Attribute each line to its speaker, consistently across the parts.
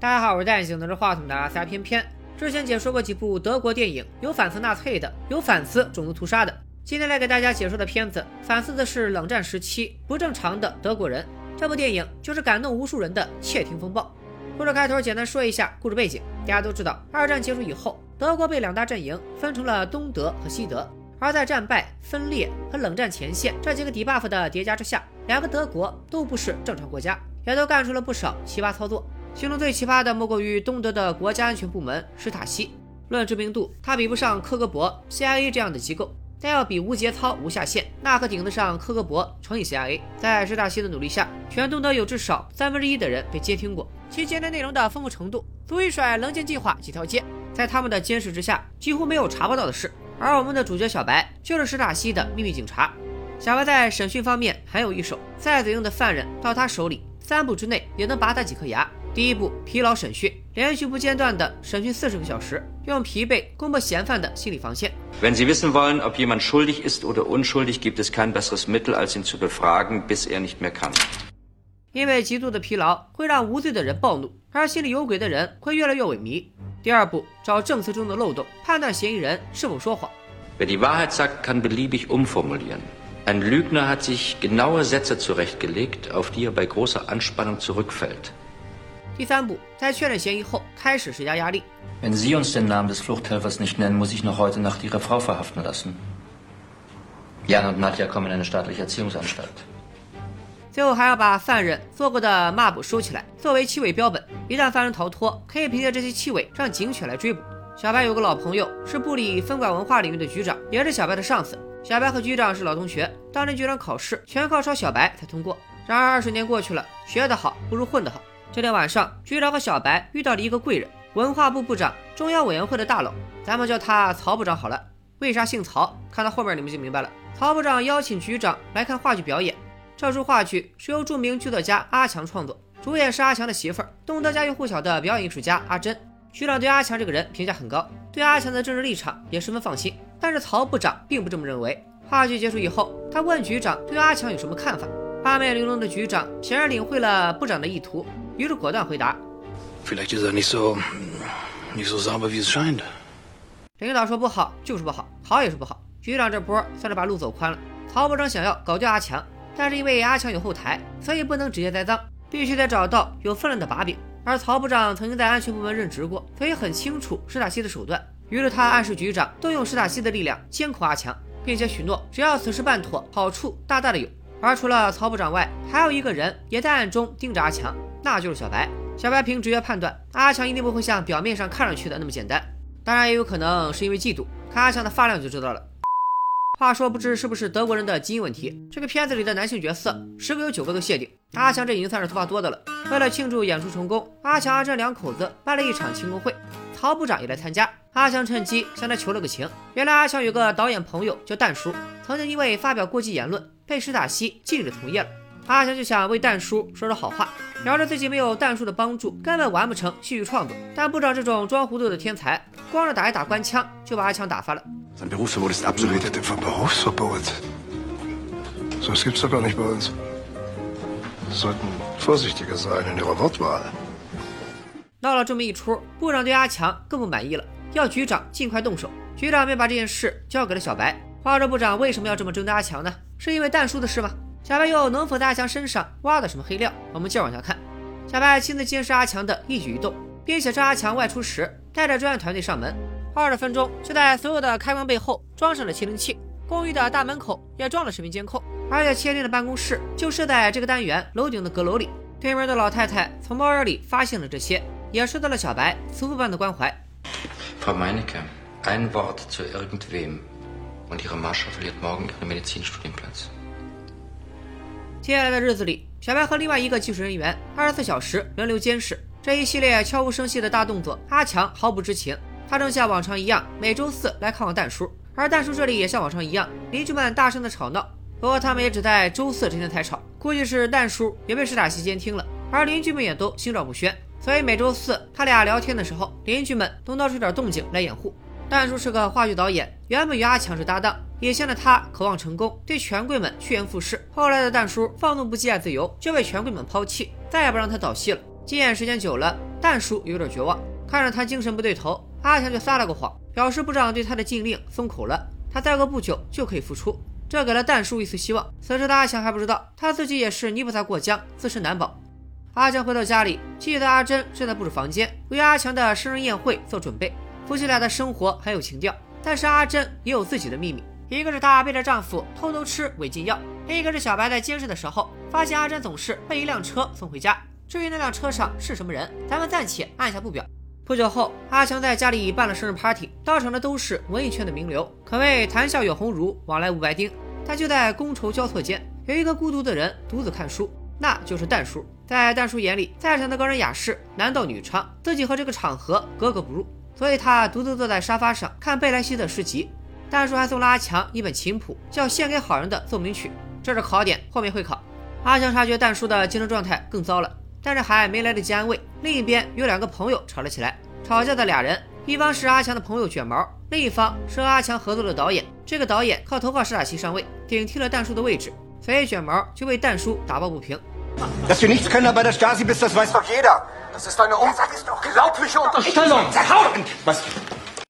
Speaker 1: 大家好，我是戴眼镜拿着话筒的阿偏偏。之前解说过几部德国电影，有反思纳粹的，有反思种族屠杀的。今天来给大家解说的片子，反思的是冷战时期不正常的德国人。这部电影就是感动无数人的《窃听风暴》。故事开头简单说一下故事背景。大家都知道，二战结束以后，德国被两大阵营分成了东德和西德。而在战败、分裂和冷战前线这几个 debuff 的叠加之下，两个德国都不是正常国家，也都干出了不少奇葩操作。其中最奇葩的莫过于东德的国家安全部门史塔西。论知名度，他比不上科格勃、CIA 这样的机构，但要比无节操、无下限，那可顶得上科格勃乘以 CIA。在史塔西的努力下，全东德有至少三分之一的人被接听过，其接听内容的丰富程度足以甩棱镜计划几条街。在他们的监视之下，几乎没有查不到的事。而我们的主角小白就是史塔西的秘密警察。小白在审讯方面很有一手，再嘴硬的犯人到他手里，三步之内也能拔他几颗牙。第一步，疲劳审讯，连续不间断的审讯四十个小时，用疲惫攻破嫌犯的心理防线。
Speaker 2: Wenn Sie wissen wollen, ob jemand schuldig ist oder unschuldig, gibt es kein besseres Mittel, als ihn zu befragen, bis er nicht mehr kann.
Speaker 1: 因为极度的疲劳会让无罪的人暴怒，而心里有鬼的人会越来越萎靡。第二步，找证词中的漏洞，判断嫌疑人是否说谎。
Speaker 2: Wer die Wahrheit sagt, kann beliebig umformulieren. Ein Lügner hat sich genaue Sätze zurechtgelegt, auf die er bei großer Anspannung zurückfällt.
Speaker 1: 第三步，在确认嫌疑后，开始施加压力。
Speaker 2: Wenn Sie uns den Namen des Fluchthelfers nicht nennen, muss ich noch heute Nacht Ihre Frau verhaften lassen. Jan und Nadja kommen in eine staatliche Erziehungsanstalt.
Speaker 1: 最后还要把犯人做过的抹布收起来，作为气味标本。一旦犯人逃脱，可以凭借这些气味让警犬来追捕。小白有个老朋友，是部里分管文化领域的局长，也是小白的上司。小白和局长是老同学，当年局长考试全靠抄小白才通过。然而二十年过去了，学得好不如混得好。这天晚上，局长和小白遇到了一个贵人，文化部部长、中央委员会的大佬，咱们叫他曹部长好了。为啥姓曹？看到后面你们就明白了。曹部长邀请局长来看话剧表演，这出话剧是由著名剧作家阿强创作，主演是阿强的媳妇儿，东德家喻户晓的表演艺术家阿珍。局长对阿强这个人评价很高，对阿强的政治立场也十分放心。但是曹部长并不这么认为。话剧结束以后，他问局长对阿强有什么看法。八面玲珑的局长显然领会了部长的意图。于是果断回答。领导说不好就是不好，好也是不好。局长这波算是把路走宽了。曹部长想要搞掉阿强，但是因为阿强有后台，所以不能直接栽赃，必须得找到有分量的把柄。而曹部长曾经在安全部门任职过，所以很清楚史塔西的手段。于是他暗示局长动用史塔西的力量监控阿强，并且许诺只要此事办妥，好处大大的有。而除了曹部长外，还有一个人也在暗中盯着阿强。那就是小白。小白凭直觉判断，阿强一定不会像表面上看上去的那么简单。当然，也有可能是因为嫉妒。看阿强的发量就知道了。话说，不知是不是德国人的基因问题，这个片子里的男性角色十个有九个都谢顶。阿强这已经算是头发多的了。为了庆祝演出成功，阿强阿珍两口子办了一场庆功会，曹部长也来参加。阿强趁机向他求了个情。原来阿强有个导演朋友叫蛋叔，曾经因为发表过激言论被史塔西禁止从业了。阿强就想为蛋叔说说好话，聊着自己没有蛋叔的帮助，根本完不成戏剧创作。但部长这种装糊涂的天才，光是打一打官腔，就把阿强打发了。闹了这么一出，部长对阿强更不满意了，要局长尽快动手。局长便把这件事交给了小白。话说部长为什么要这么针对阿强呢？是因为蛋叔的事吗？小白又能否在阿强身上挖到什么黑料？我们接着往下看。小白亲自监视阿强的一举一动，并且趁阿强外出时带着专案团队上门。二十分钟就在所有的开关背后装上了窃听器，公寓的大门口也装了视频监控，而且窃听的办公室就设在这个单元楼顶的阁楼里。对面的老太太从猫眼里发现了这些，也受到了小白慈父般的关怀。
Speaker 2: Frau Meinecke，ein Wort zu irgendwem，und Ihre Mascha verliert morgen ihren Medizinstudienplatz。
Speaker 1: 接下来的日子里，小白和另外一个技术人员二十四小时轮流监视这一系列悄无声息的大动作。阿强毫不知情，他正像往常一样每周四来看望蛋叔，而蛋叔这里也像往常一样，邻居们大声的吵闹。不过他们也只在周四这天才吵，估计是蛋叔也被史塔西监听了，而邻居们也都心照不宣，所以每周四他俩聊天的时候，邻居们都闹出点动静来掩护。蛋叔是个话剧导演，原本与阿强是搭档。以前的他渴望成功，对权贵们趋炎附势。后来的蛋叔放纵不羁爱自由，就被权贵们抛弃，再也不让他导戏了。禁演时间久了，蛋叔有点绝望，看着他精神不对头，阿强就撒了个谎，表示部长对他的禁令松口了，他再过不久就可以复出。这给了蛋叔一丝希望。此时的阿强还不知道，他自己也是泥菩萨过江，自身难保。阿强回到家里，记得阿珍正在布置房间，为阿强的生日宴会做准备。夫妻俩的生活很有情调，但是阿珍也有自己的秘密。一个是她背着丈夫偷偷吃违禁药，另一个是小白在监视的时候，发现阿珍总是被一辆车送回家。至于那辆车上是什么人，咱们暂且按下不表。不久后，阿强在家里办了生日 party，到场的都是文艺圈的名流，可谓谈笑有鸿儒，往来无白丁。但就在觥筹交错间，有一个孤独的人独自看书，那就是蛋叔。在蛋叔眼里，在场的高人雅士男盗女娼，自己和这个场合格格不入，所以他独自坐在沙发上看贝莱西的诗集。蛋叔还送了阿强一本琴谱，叫《献给好人的奏鸣曲》，这是考点，后面会考。阿强察觉蛋叔的精神状态更糟了。但是还没来得及安慰，另一边有两个朋友吵了起来。吵架的俩人，一方是阿强的朋友卷毛，另一方是和阿强合作的导演。这个导演靠头号施打器上位，顶替了蛋叔的位置，所以卷毛就为蛋叔打抱不平。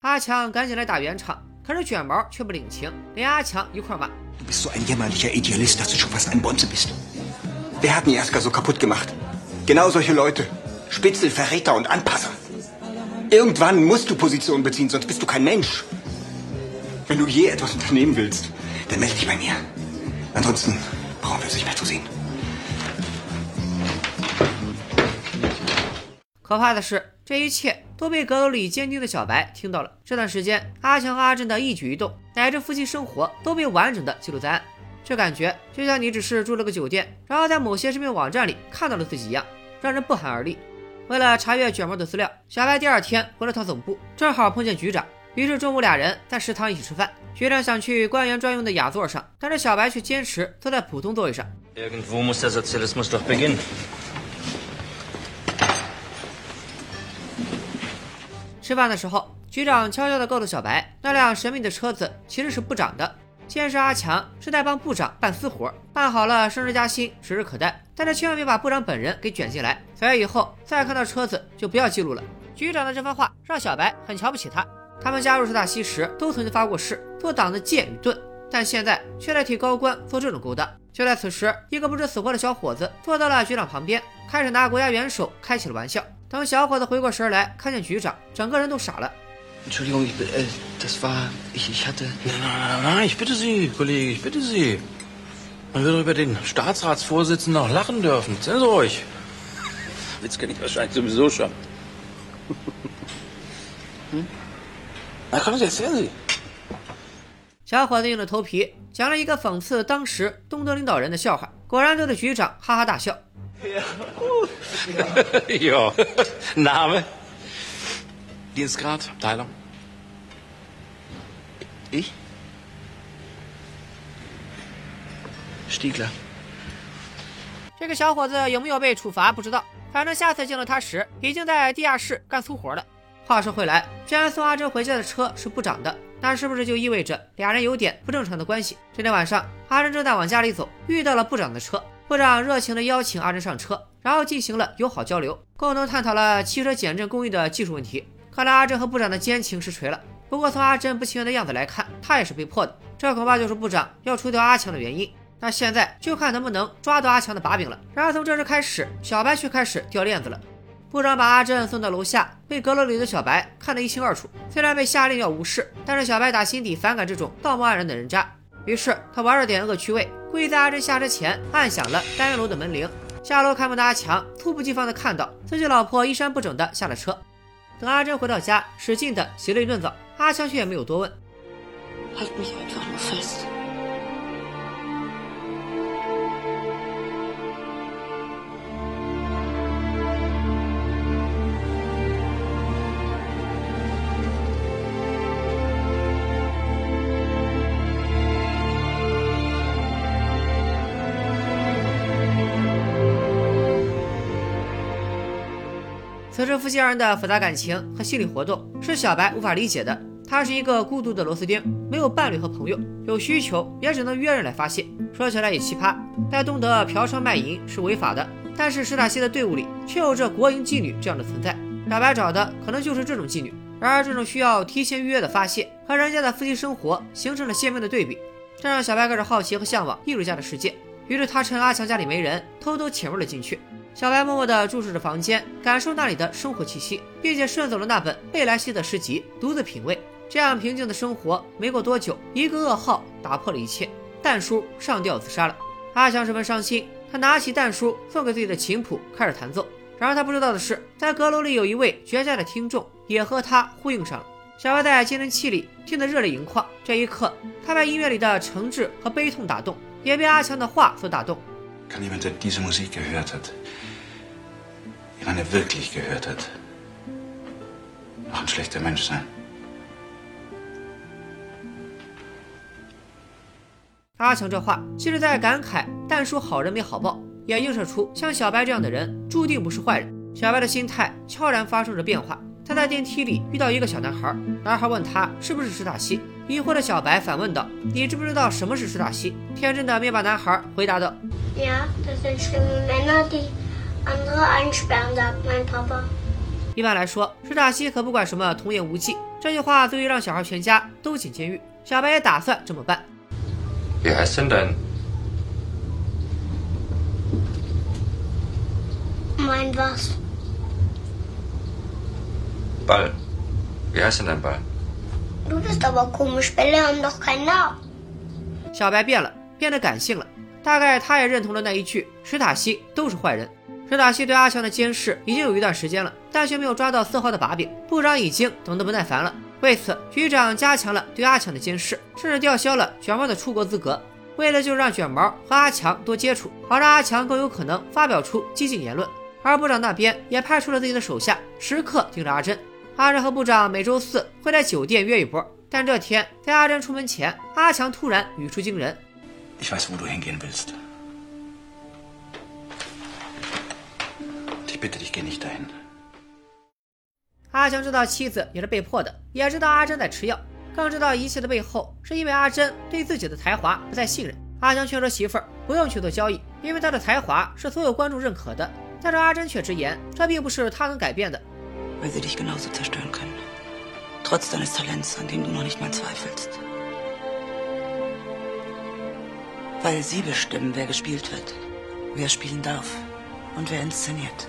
Speaker 1: 阿强赶紧来打圆场，可是卷毛却不领情，连阿强一块骂。
Speaker 3: Genau solche Leute. Spitzel, Verräter und Anpasser. Irgendwann musst du Position beziehen, sonst bist du kein Mensch. Wenn du je etwas unternehmen willst, dann melde dich bei mir. Ansonsten brauchen wir uns nicht mehr zu sehen.
Speaker 1: 可怕的是， 这一切都被阁楼里监听的小白听到了。这段时间，阿强和阿珍的一举一动，乃至夫妻生活，都被完整的记录在案。这感觉就像你只是住了个酒店，然后在某些视频网站里看到了自己一样。让人不寒而栗。为了查阅卷毛的资料，小白第二天回了趟总部，正好碰见局长。于是中午俩人在食堂一起吃饭。局长想去官员专用的雅座上，但是小白却坚持坐在普通座位上。吃饭的时候，局长悄悄地告诉小白，那辆神秘的车子其实是部长的。监视阿强是在帮部长办私活，办好了升职加薪指日可待。但是千万别把部长本人给卷进来，所以以后再看到车子就不要记录了。局长的这番话让小白很瞧不起他。他们加入石大西时都曾经发过誓做党的剑与盾，但现在却在替高官做这种勾当。就在此时，一个不知死活的小伙子坐到了局长旁边，开始拿国家元首开起了玩笑。等小伙子回过神来，看见局长，整个人都傻了。
Speaker 4: Entschuldigung, ich, äh, das war. Ich, ich hatte. Nein, nein, nein, ich bitte Sie, Kollege, ich bitte Sie. Man würde über den Staatsratsvorsitzenden noch lachen dürfen. Erzählen Sie ruhig. Witz kenne ich wahrscheinlich sowieso schon. hm? Na komm, Sie, erzählen Sie.
Speaker 1: 小伙子硬着头皮讲了一个讽刺当时东德领导人的笑话，果然逗得局长哈哈大笑。
Speaker 4: ja, Name? Dienstgrad, Abteilung. Ich? Stiegler。
Speaker 1: 这个小伙子有没有被处罚不知道，反正下次见到他时，已经在地下室干粗活了。话说回来，既然送阿珍回家的车是部长的，那是不是就意味着俩人有点不正常的关系？这天晚上，阿珍正在往家里走，遇到了部长的车。部长热情地邀请阿珍上车，然后进行了友好交流，共同探讨了汽车减震工艺的技术问题。看来阿珍和部长的奸情实锤了。不过从阿珍不情愿的样子来看，他也是被迫的。这恐怕就是部长要除掉阿强的原因。那现在就看能不能抓到阿强的把柄了。然而从这时开始，小白却开始掉链子了。部长把阿珍送到楼下，被阁楼里的小白看得一清二楚。虽然被下令要无视，但是小白打心底反感这种道貌岸然的人渣。于是他玩了点恶趣味，故意在阿珍下车前按响了单元楼的门铃。下楼开门的阿强猝不及防地看到自己老婆衣衫不整地下了车。等阿珍回到家，使劲的洗了一顿澡，阿强却也没有多问。此时这夫妻二人的复杂感情和心理活动是小白无法理解的。他是一个孤独的螺丝钉，没有伴侣和朋友，有需求也只能约人来发泄。说起来也奇葩，在东德嫖娼卖淫是违法的，但是史塔西的队伍里却有着国营妓女这样的存在。小白找的可能就是这种妓女。然而，这种需要提前预约的发泄和人家的夫妻生活形成了鲜明的对比，这让小白开始好奇和向往艺术家的世界。于是，他趁阿强家里没人，偷偷潜入了进去。小白默默地注视着房间，感受那里的生活气息，并且顺走了那本贝莱西的诗集，独自品味。这样平静的生活，没过多久，一个噩耗打破了一切：蛋叔上吊自杀了。阿强十分伤心，他拿起蛋叔送给自己的琴谱，开始弹奏。然而他不知道的是，在阁楼里有一位绝佳的听众，也和他呼应上了。小白在监听器里听得热泪盈眶。这一刻，他被音乐里的诚挚和悲痛打动，也被阿强的话所打动。阿强这话，其实在感慨但叔好人没好报。也映射出像小白这样的人注定不是坏人。小白的心态悄然发生着变化。他在电梯里遇到一个小男孩，男孩问他是不是史塔西。疑惑的小白反问道：“你知不知道什么是史塔西？”天真的灭霸男孩回答道：“一般来说，史塔西可不管什么童言无忌。这句话足以让小孩全家都进监狱。小白也打算这么办。”
Speaker 2: mein was? Ball. Wie heißt denn dein Ball?
Speaker 5: Du bist aber komisch. Bälle haben doch keinen Namen.
Speaker 1: 小白变了，变得感性了。大概他也认同了那一句：史塔西都是坏人。史塔西对阿强的监视已经有一段时间了，但却没有抓到丝毫的把柄。部长已经等得不耐烦了。为此，局长加强了对阿强的监视，甚至吊销了卷毛的出国资格，为了就让卷毛和阿强多接触，好让阿强更有可能发表出激进言论。而部长那边也派出了自己的手下，时刻盯着阿珍。阿珍和部长每周四会在酒店约一波，但这天在阿珍出门前，阿强突然语出惊人。阿强知道妻子也是被迫的，也知道阿珍在吃药，更知道一切的背后是因为阿珍对自己的才华不再信任。阿强劝说媳妇儿不用去做交易，因为他的才华是所有观众认可的。但是阿珍却直言，这并不是他能改变的。
Speaker 6: Weil sie dich genauso zerstören können. Trotz deines Talents, an dem du noch nicht mal zweifelst. Weil sie bestimmen, wer gespielt wird, wer spielen darf und wer inszeniert.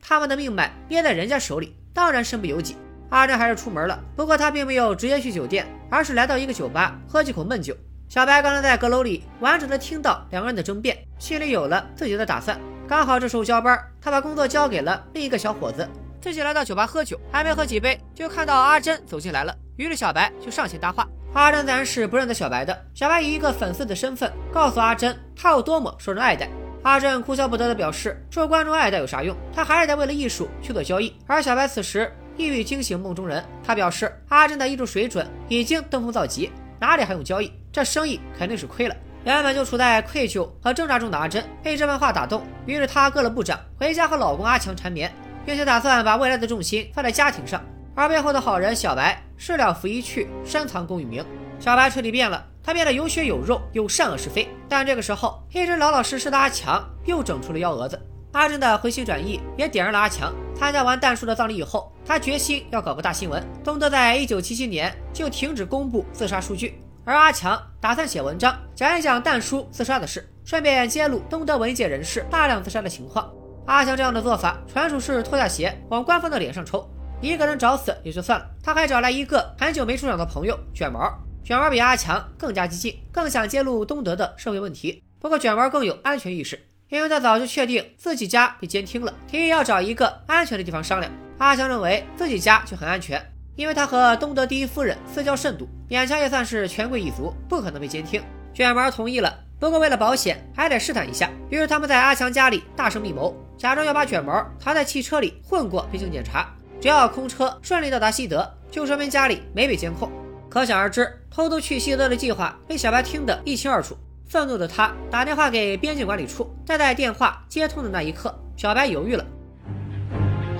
Speaker 1: 他们的命脉捏在人家手里，当然身不由己。阿珍还是出门了，不过他并没有直接去酒店，而是来到一个酒吧，喝几口闷酒。小白刚才在阁楼里完整的听到两个人的争辩，心里有了自己的打算。刚好这时候交班，他把工作交给了另一个小伙子，自己来到酒吧喝酒，还没喝几杯，就看到阿珍走进来了。于是小白就上前搭话。阿珍自然是不认得小白的。小白以一个粉丝的身份告诉阿珍，他有多么受人爱戴。阿珍哭笑不得的表示，受观众爱戴有啥用？他还是得为了艺术去做交易。而小白此时一语惊醒梦中人，他表示阿珍的艺术水准已经登峰造极。哪里还用交易？这生意肯定是亏了。原本就处在愧疚和挣扎中的阿珍被这番话打动，于是她割了部长，回家和老公阿强缠绵，并且打算把未来的重心放在家庭上。而背后的好人小白事了拂衣去，深藏功与名。小白彻底变了，他变得有血有肉，有善恶是非。但这个时候，一直老老实实的阿强又整出了幺蛾子。阿珍的回心转意也点燃了阿强。参加完蛋叔的葬礼以后，他决心要搞个大新闻。东德在一九七七年就停止公布自杀数据。而阿强打算写文章讲一讲蛋叔自杀的事，顺便揭露东德文艺界人士大量自杀的情况。阿强这样的做法纯属是脱下鞋往官方的脸上抽。一个人找死也就算了，他还找来一个很久没出场的朋友卷毛。卷毛比阿强更加激进，更想揭露东德的社会问题。不过卷毛更有安全意识，因为他早就确定自己家被监听了，提议要找一个安全的地方商量。阿强认为自己家就很安全。因为他和东德第一夫人私交甚笃，勉强也算是权贵一族，不可能被监听。卷毛同意了，不过为了保险，还得试探一下。于是他们在阿强家里大声密谋，假装要把卷毛藏在汽车里混过边境检查，只要空车顺利到达西德，就说明家里没被监控。可想而知，偷偷去西德的计划被小白听得一清二楚。愤怒的他打电话给边境管理处，但在电话接通的那一刻，小白犹豫了。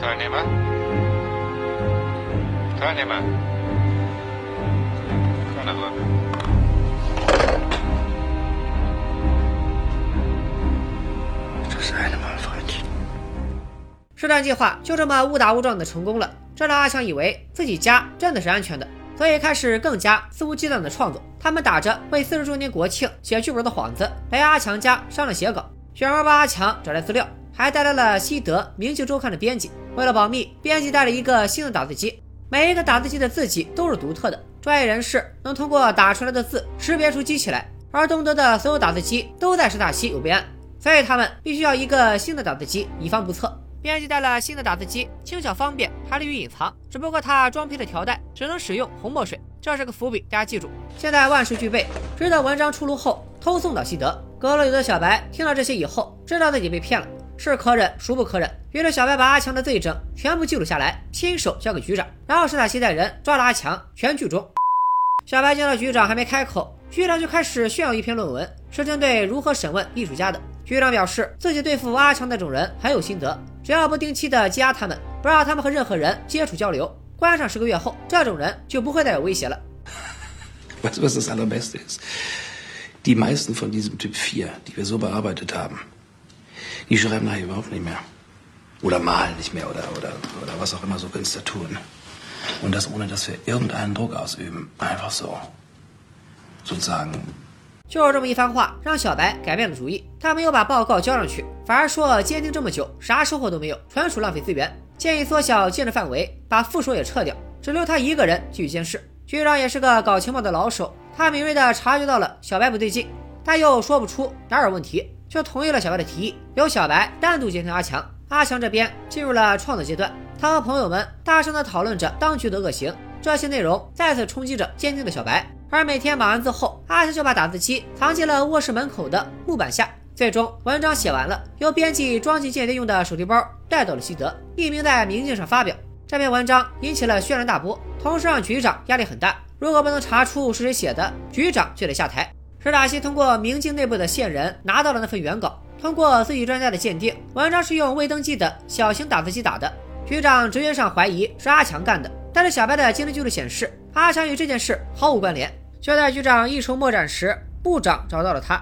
Speaker 1: 看你们！看你们那个。
Speaker 6: 这是爱德曼发起的。
Speaker 1: 圣计划就这么误打误撞的成功了，这让阿强以为自己家真的是安全的，所以开始更加肆无忌惮的创作。他们打着为四十周年国庆写剧本的幌子，来阿强家商量写稿。雪儿帮阿强找来资料，还带来了西德《明镜周刊》的编辑。为了保密，编辑带了一个新的打字机，每一个打字机的字迹都是独特的，专业人士能通过打出来的字识别出机器来。而东德的所有打字机都在史塔西有备案，所以他们必须要一个新的打字机，以防不测。编辑带了新的打字机，轻巧方便，还利于隐藏。只不过他装配的条带只能使用红墨水，这是个伏笔，大家记住。现在万事俱备，直到文章出炉后偷送到西德。阁楼里的小白听到这些以后，知道自己被骗了，是可忍孰不可忍。于是小白把阿强的罪证全部记录下来，亲手交给局长，然后史塔西带人抓了阿强。全剧终。小白见到局长还没开口。局长就开始炫耀一篇论文，是针对如何审问艺术家的。局长表示自己对付阿强那种人很有心得，只要不定期的羁押他们，不让他们和任何人接触交流，关上十个月后，这种人就不会再有威胁了。
Speaker 4: Weißt was das Allerbeste ist? Die meisten von diesem Typ 4, die wir so bearbeitet haben, die schreiben nachher überhaupt nicht mehr. Oder malen nicht mehr oder, oder, oder was auch immer so Künstler tun. Und das ohne, dass wir irgendeinen Druck ausüben. Einfach so.
Speaker 1: 就是这么一番话，让小白改变了主意。他没有把报告交上去，反而说监听这么久，啥收获都没有，纯属浪费资源。建议缩小监视范围，把副手也撤掉，只留他一个人继续监视。局长也是个搞情报的老手，他敏锐地察觉到了小白不对劲，但又说不出哪有问题，就同意了小白。的提议，由小白单独监听阿强。阿强这边进入了创作阶段，他和朋友们大声地讨论着当局的恶行，这些内容再次冲击着坚定的小白。而每天码完字后，阿强就把打字机藏进了卧室门口的木板下。最终，文章写完了，由编辑装进间谍用的手提包带到了西德，匿名在明镜上发表。这篇文章引起了轩然大波，同时让局长压力很大。如果不能查出是谁写的，局长就得下台。史达西通过明镜内部的线人拿到了那份原稿，通过自己专家的鉴定，文章是用未登记的小型打字机打的。局长直觉上怀疑是阿强干的，但是小白的监听记录显示。阿强与这件事毫无关联。就在局长一筹莫展时，部长找到了他。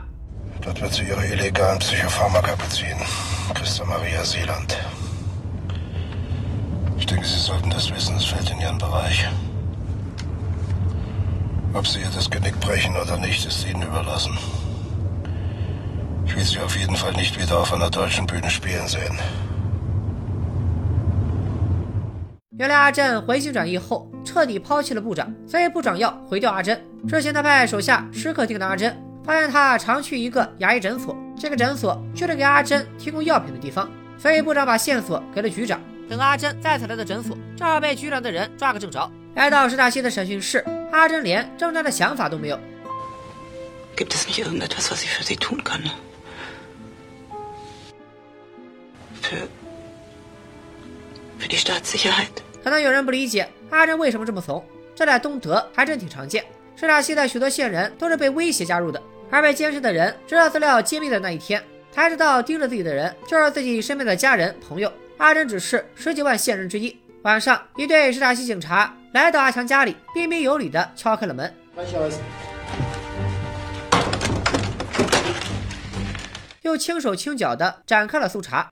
Speaker 7: Ob Sie ihr das Genick brechen oder nicht, ist Ihnen überlassen. Ich will Sie auf jeden Fall nicht wieder auf einer deutschen Bühne spielen sehen.
Speaker 1: 原来阿珍回心转意后，彻底抛弃了部长，所以部长要毁掉阿珍。之前他派手下时刻盯着阿珍，发现他常去一个牙医诊所，这个诊所就是给阿珍提供药品的地方，所以部长把线索给了局长。等阿珍再次来到诊所，正好被局长的人抓个正着。来到史大西的审讯室，阿珍连挣扎的想法都没有。
Speaker 6: Gibt es nicht irgendetwas, was ich für Sie tun kann? Für für die Staatssicherheit.
Speaker 1: 可能有人不理解阿珍为什么这么怂，这在东德还真挺常见。施塔西的许多线人都是被威胁加入的，而被监视的人知道资料揭秘的那一天，才知道盯着自己的人就是自己身边的家人朋友。阿珍只是十几万线人之一。晚上，一队施塔西警察来到阿强家里，彬彬有礼地敲开了门，又轻手轻脚地展开了搜查。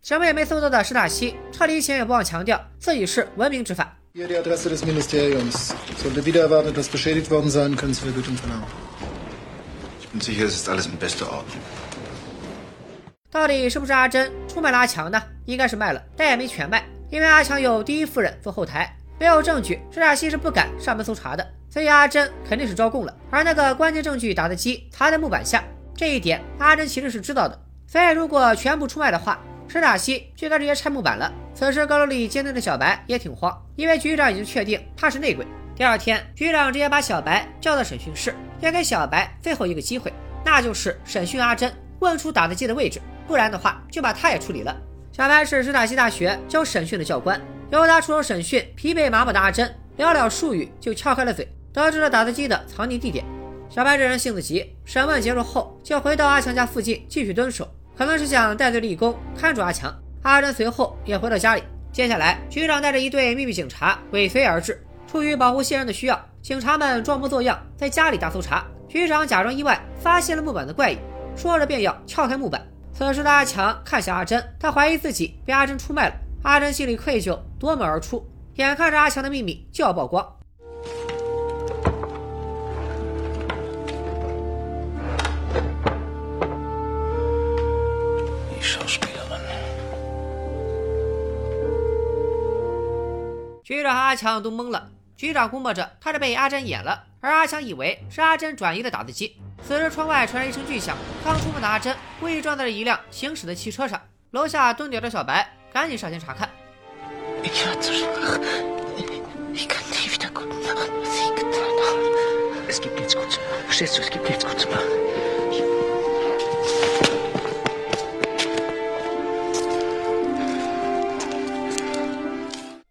Speaker 1: 什么也没搜到的史塔西，撤离前也不忘强调自己是文明执法。到底是不是阿珍出卖了阿强呢？应该是卖了，但也没全卖，因为阿强有第一夫人做后台，没有证据，施塔西是不敢上门搜查的，所以阿珍肯定是招供了。而那个关键证据打字机藏在木板下，这一点阿珍其实是知道的，所以如果全部出卖的话。施塔西就该直接拆木板了。此时高楼里监听的小白也挺慌，因为局长已经确定他是内鬼。第二天，局长直接把小白叫到审讯室，要给小白最后一个机会，那就是审讯阿珍，问出打字机的位置，不然的话就把他也处理了。小白是史塔西大学教审讯的教官，由他出手审讯疲惫麻木的阿珍，寥寥数语就撬开了嘴，得知了打字机的藏匿地点。小白这人性子急，审问结束后就回到阿强家附近继续蹲守。可能是想带队立功，看住阿强。阿珍随后也回到家里。接下来，局长带着一队秘密警察尾随而至。出于保护线人的需要，警察们装模作样在家里大搜查。局长假装意外发现了木板的怪异，说着便要撬开木板。此时的阿强看向阿珍，他怀疑自己被阿珍出卖了。阿珍心里愧疚，夺门而出。眼看着阿强的秘密就要曝光。局长和阿强都懵了。局长估摸着他是被阿珍演了，而阿强以为是阿珍转移的打字机。此时窗外传来一声巨响，刚出门的阿珍故意撞在了一辆行驶的汽车上。楼下蹲点的小白赶紧上前查看。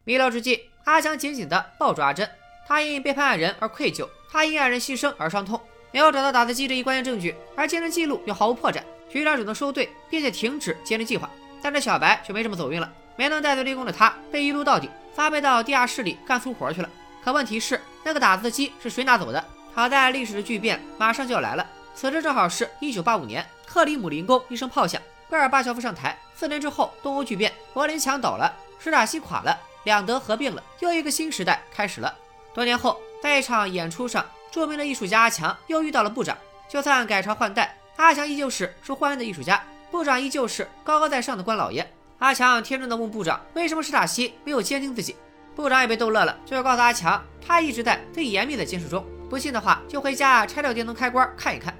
Speaker 1: 弥留之际，阿强紧紧地抱住阿珍。他因背叛爱人而愧疚，他因爱人牺牲而伤痛。没有找到打字机这一关键证据，而监视记录又毫无破绽，局长只能收队，并且停止监视计划。但这小白却没这么走运了，没能带罪立功的他被一撸到底，发配到地下室里干粗活去了。可问题是，那个打字机是谁拿走的？好在历史的巨变马上就要来了。此时正好是一九八五年，克里姆林宫一声炮响，戈尔巴乔夫上台。四年之后，东欧巨变，柏林墙倒了，史塔西垮了。两德合并了，又一个新时代开始了。多年后，在一场演出上，著名的艺术家阿强又遇到了部长。就算改朝换代，阿强依旧是受欢迎的艺术家，部长依旧是高高在上的官老爷。阿强天真的问部长：“为什么史塔西没有监听自己？”部长也被逗乐了，就要告诉阿强，他一直在最严密的监视中。不信的话，就回家拆掉电灯开关看一看。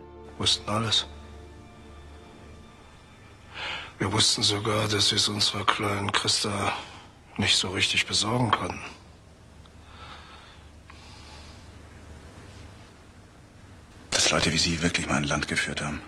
Speaker 7: Nicht so richtig besorgen konnten.
Speaker 3: Dass Leute wie Sie wirklich mal ein Land geführt haben.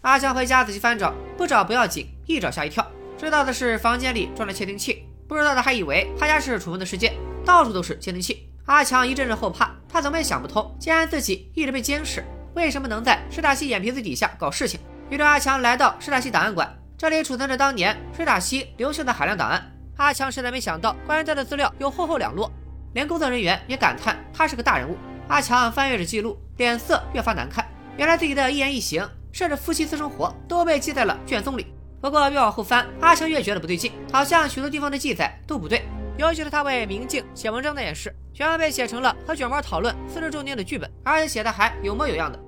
Speaker 1: 阿强回家仔细翻找，不找不要紧，一找吓一跳。知道的是房间里装着窃听器，不知道的还以为他家是楚门的世界，到处都是窃听器。阿强一阵阵后怕，他怎么也想不通，既然自己一直被监视，为什么能在施大西眼皮子底下搞事情？于是阿强来到施大西档案馆。这里储存着当年水塔西留下的海量档案。阿强实在没想到，关于他的资料有厚厚两摞，连工作人员也感叹他是个大人物。阿强翻阅着记录，脸色越发难看。原来自己的一言一行，甚至夫妻私生活，都被记在了卷宗里。不过越往后翻，阿强越觉得不对劲，好像许多地方的记载都不对。尤其是他为《明镜》写文章那件事，全被写成了和卷毛讨论四十周年的剧本，而且写的还有模有样的。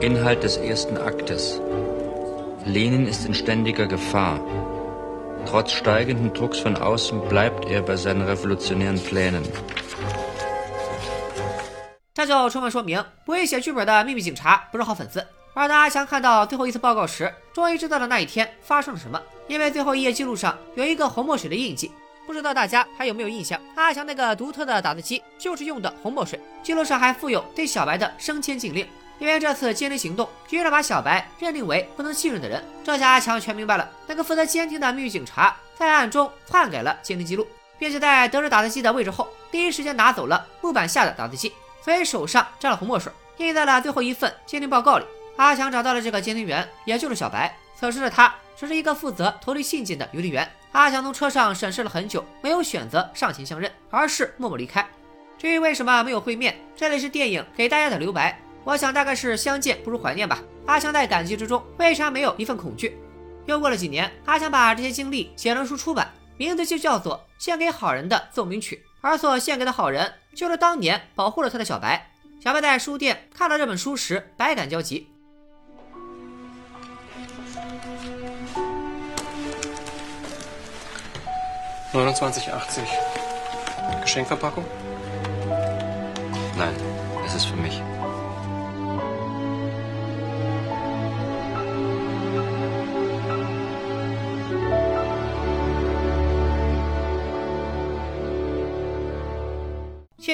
Speaker 2: Inhalt des ersten Aktes. Lenin ist in ständiger Gefahr. Trotz steigenden Drucks von außen bleibt er bei seinen revolutionären Plänen.
Speaker 1: 这就充分说明，不会写剧本的秘密警察不是好粉丝。而当阿强看到最后一次报告时，终于知道了那一天发生了什么。因为最后一页记录上有一个红墨水的印记，不知道大家还有没有印象？阿强那个独特的打字机就是用的红墨水。记录上还附有对小白的升迁禁令。因为这次监听行动，局长把小白认定为不能信任的人。这下阿强全明白了，那个负责监听的秘密警察在暗中篡改了监听记录，并且在得知打字机的位置后，第一时间拿走了木板下的打字机，所以手上沾了红墨水，印在了最后一份监听报告里。阿强找到了这个监听员，也就是小白。此时的他只是一个负责投递信件的邮递员。阿强从车上审视了很久，没有选择上前相认，而是默默离开。至于为什么没有会面，这里是电影给大家的留白。我想大概是相见不如怀念吧。阿强在感激之中，为啥没有一份恐惧？又过了几年，阿强把这些经历写成书出版，名字就叫做《献给好人的奏鸣曲》，而所献给的好人就是当年保护了他的小白。小白在书店看到这本书时，百感交集。
Speaker 2: Nein，es ist für mich。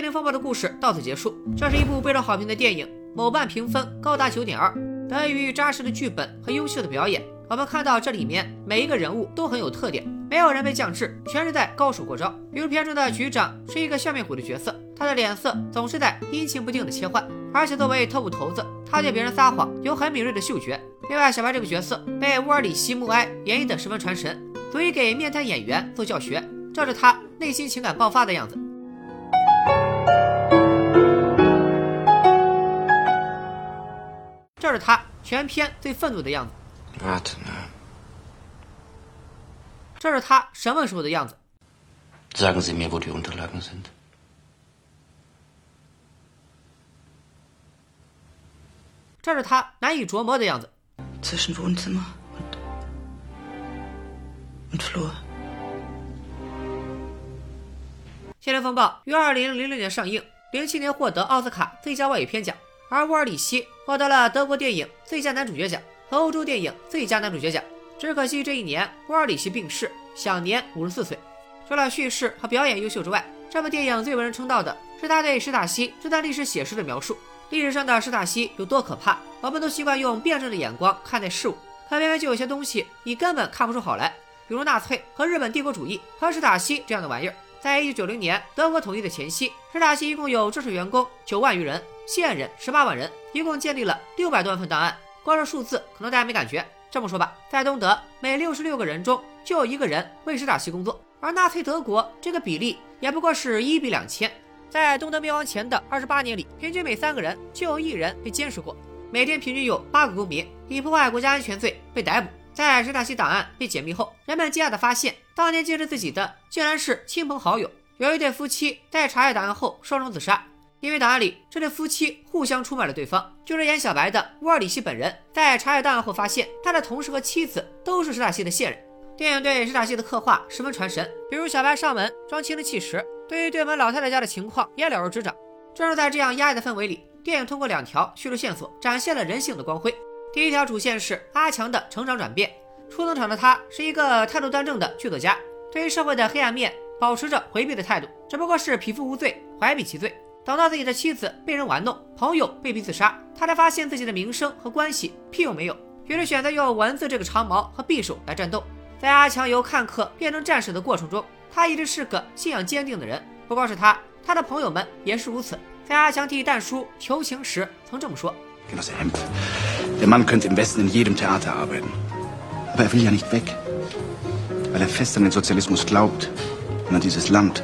Speaker 1: 窃听风暴的故事到此结束。这是一部备受好评的电影，某瓣评分高达九点二，得益于扎实的剧本和优秀的表演。我们看到这里面每一个人物都很有特点，没有人被降智，全是在高手过招。比如片中的局长是一个笑面虎的角色，他的脸色总是在阴晴不定的切换，而且作为特务头子，他对别人撒谎有很敏锐的嗅觉。另外，小白这个角色被乌尔里希·穆埃演绎的十分传神，足以给面瘫演员做教学。照着他内心情感爆发的样子。这是他全篇最愤怒的样子。这是他审问时候的样子。
Speaker 4: Sagen Sie mir, wo die Unterlagen sind.
Speaker 1: 这是他难以琢磨的样子。
Speaker 6: Zwischen Wohnzimmer und und Flur。
Speaker 1: 《天人风暴》于二零零六年上映，零七年获得奥斯卡最佳外语片奖，而沃尔里希获得了德国电影最佳男主角奖和欧洲电影最佳男主角奖。只可惜这一年沃尔里希病逝，享年五十四岁。除了叙事和表演优秀之外，这部电影最为人称道的是他对史塔西这段历史写实的描述。历史上的史塔西有多可怕？我们都习惯用辩证的眼光看待事物，可偏偏就有些东西你根本看不出好来，比如纳粹和日本帝国主义和史塔西这样的玩意儿。在一九九零年德国统一的前夕，史塔西一共有正式员工九万余人，线人十八万人，一共建立了六百多万份档案。光是数字，可能大家没感觉。这么说吧，在东德，每六十六个人中就有一个人为史塔西工作，而纳粹德国这个比例也不过是一比两千。在东德灭亡前的二十八年里，平均每三个人就有一人被监视过，每天平均有八个公民以破坏国家安全罪被逮捕。在史塔西档案被解密后，人们惊讶地发现，当年监视自己的竟然是亲朋好友。有一对夫妻在查阅档案后双双自杀，因为档案里这对夫妻互相出卖了对方。就是演小白的乌尔里希本人，在查阅档案后发现，他的同事和妻子都是史塔西的线人。电影对史塔西的刻画十分传神，比如小白上门装亲人气时。对于对门老太太家的情况也了如指掌。正是在这样压抑的氛围里，电影通过两条叙述线索展现了人性的光辉。第一条主线是阿强的成长转变。初登场的他是一个态度端正的剧作家，对于社会的黑暗面保持着回避的态度，只不过是匹夫无罪，怀璧其罪。等到自己的妻子被人玩弄，朋友被逼自杀，他才发现自己的名声和关系屁用没有，于是选择用文字这个长矛和匕首来战斗。在阿强由看客变成战士的过程中。他一直是个信仰坚定的人，不光是他，他的朋友们也是如此。在阿强替蛋叔求情时，曾这么说
Speaker 8: ：“Genosse Hemd，der Mann könnte im Westen in jedem Theater arbeiten，aber er will ja nicht weg，weil er fest an den Sozialismus glaubt，und an dieses Land。”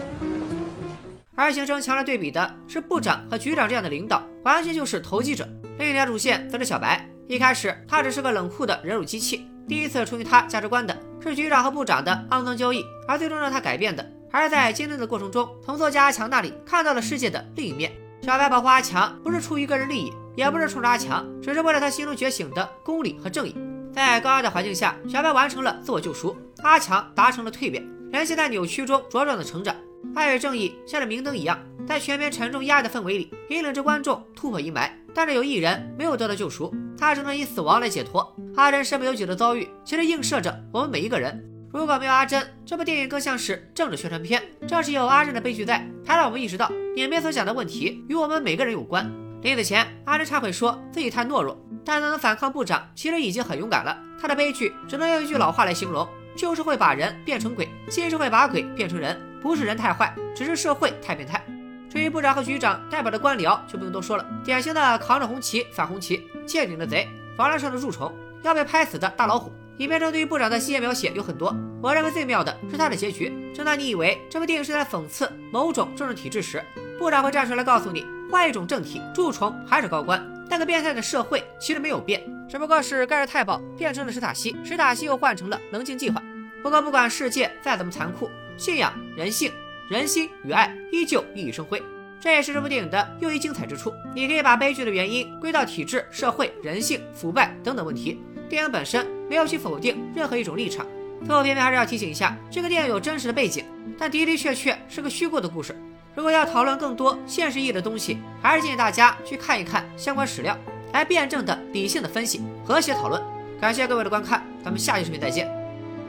Speaker 1: 而形成强烈对比的是部长和局长这样的领导，完全就是投机者。另一条主线则是小白，一开始他只是个冷酷的忍辱机器。第一次出于他价值观的是局长和部长的肮脏交易，而最终让他改变的，还是在坚定的过程中，从作家强那里看到了世界的另一面。小白保护阿强，不是出于个人利益，也不是冲着阿强，只是为了他心中觉醒的公理和正义。在高压的环境下，小白完成了自我救赎，阿强达成了蜕变，人性在扭曲中茁壮的成长。爱与正义像着明灯一样，在全面沉重压抑的氛围里，引领着观众突破阴霾。但是有一人没有得到救赎，他只能以死亡来解脱。阿珍身不由己的遭遇，其实映射着我们每一个人。如果没有阿珍，这部电影更像是政治宣传片。正是有阿珍的悲剧在，才让我们意识到影片所讲的问题与我们每个人有关。临死前，阿珍忏悔说自己太懦弱，但能反抗部长，其实已经很勇敢了。他的悲剧只能用一句老话来形容：旧社会把人变成鬼，新社会把鬼变成人。不是人太坏，只是社会太变态。至于部长和局长代表的官僚，就不用多说了，典型的扛着红旗反红旗，见顶的贼，房梁上的蛀虫，要被拍死的大老虎。影片中对于部长的细节描写有很多，我认为最妙的是他的结局。正当你以为这部电影是在讽刺某种政治体制时，部长会站出来告诉你，换一种政体，蛀虫还是高官。那个变态的社会其实没有变，只不过是盖尔太保变成了史塔西，史塔西又换成了棱镜计划。不过不管世界再怎么残酷，信仰、人性。人心与爱依旧熠熠生辉，这也是这部电影的又一精彩之处。你可以把悲剧的原因归到体制、社会、人性、腐败等等问题。电影本身没有去否定任何一种立场。最后，偏偏还是要提醒一下，这个电影有真实的背景，但的的确确是个虚构的故事。如果要讨论更多现实意义的东西，还是建议大家去看一看相关史料，来辩证的、理性的分析、和谐讨论。感谢各位的观看，咱们下期视频再见，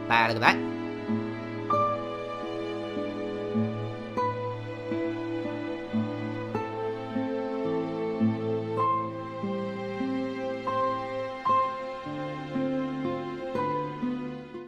Speaker 1: 拜了个拜。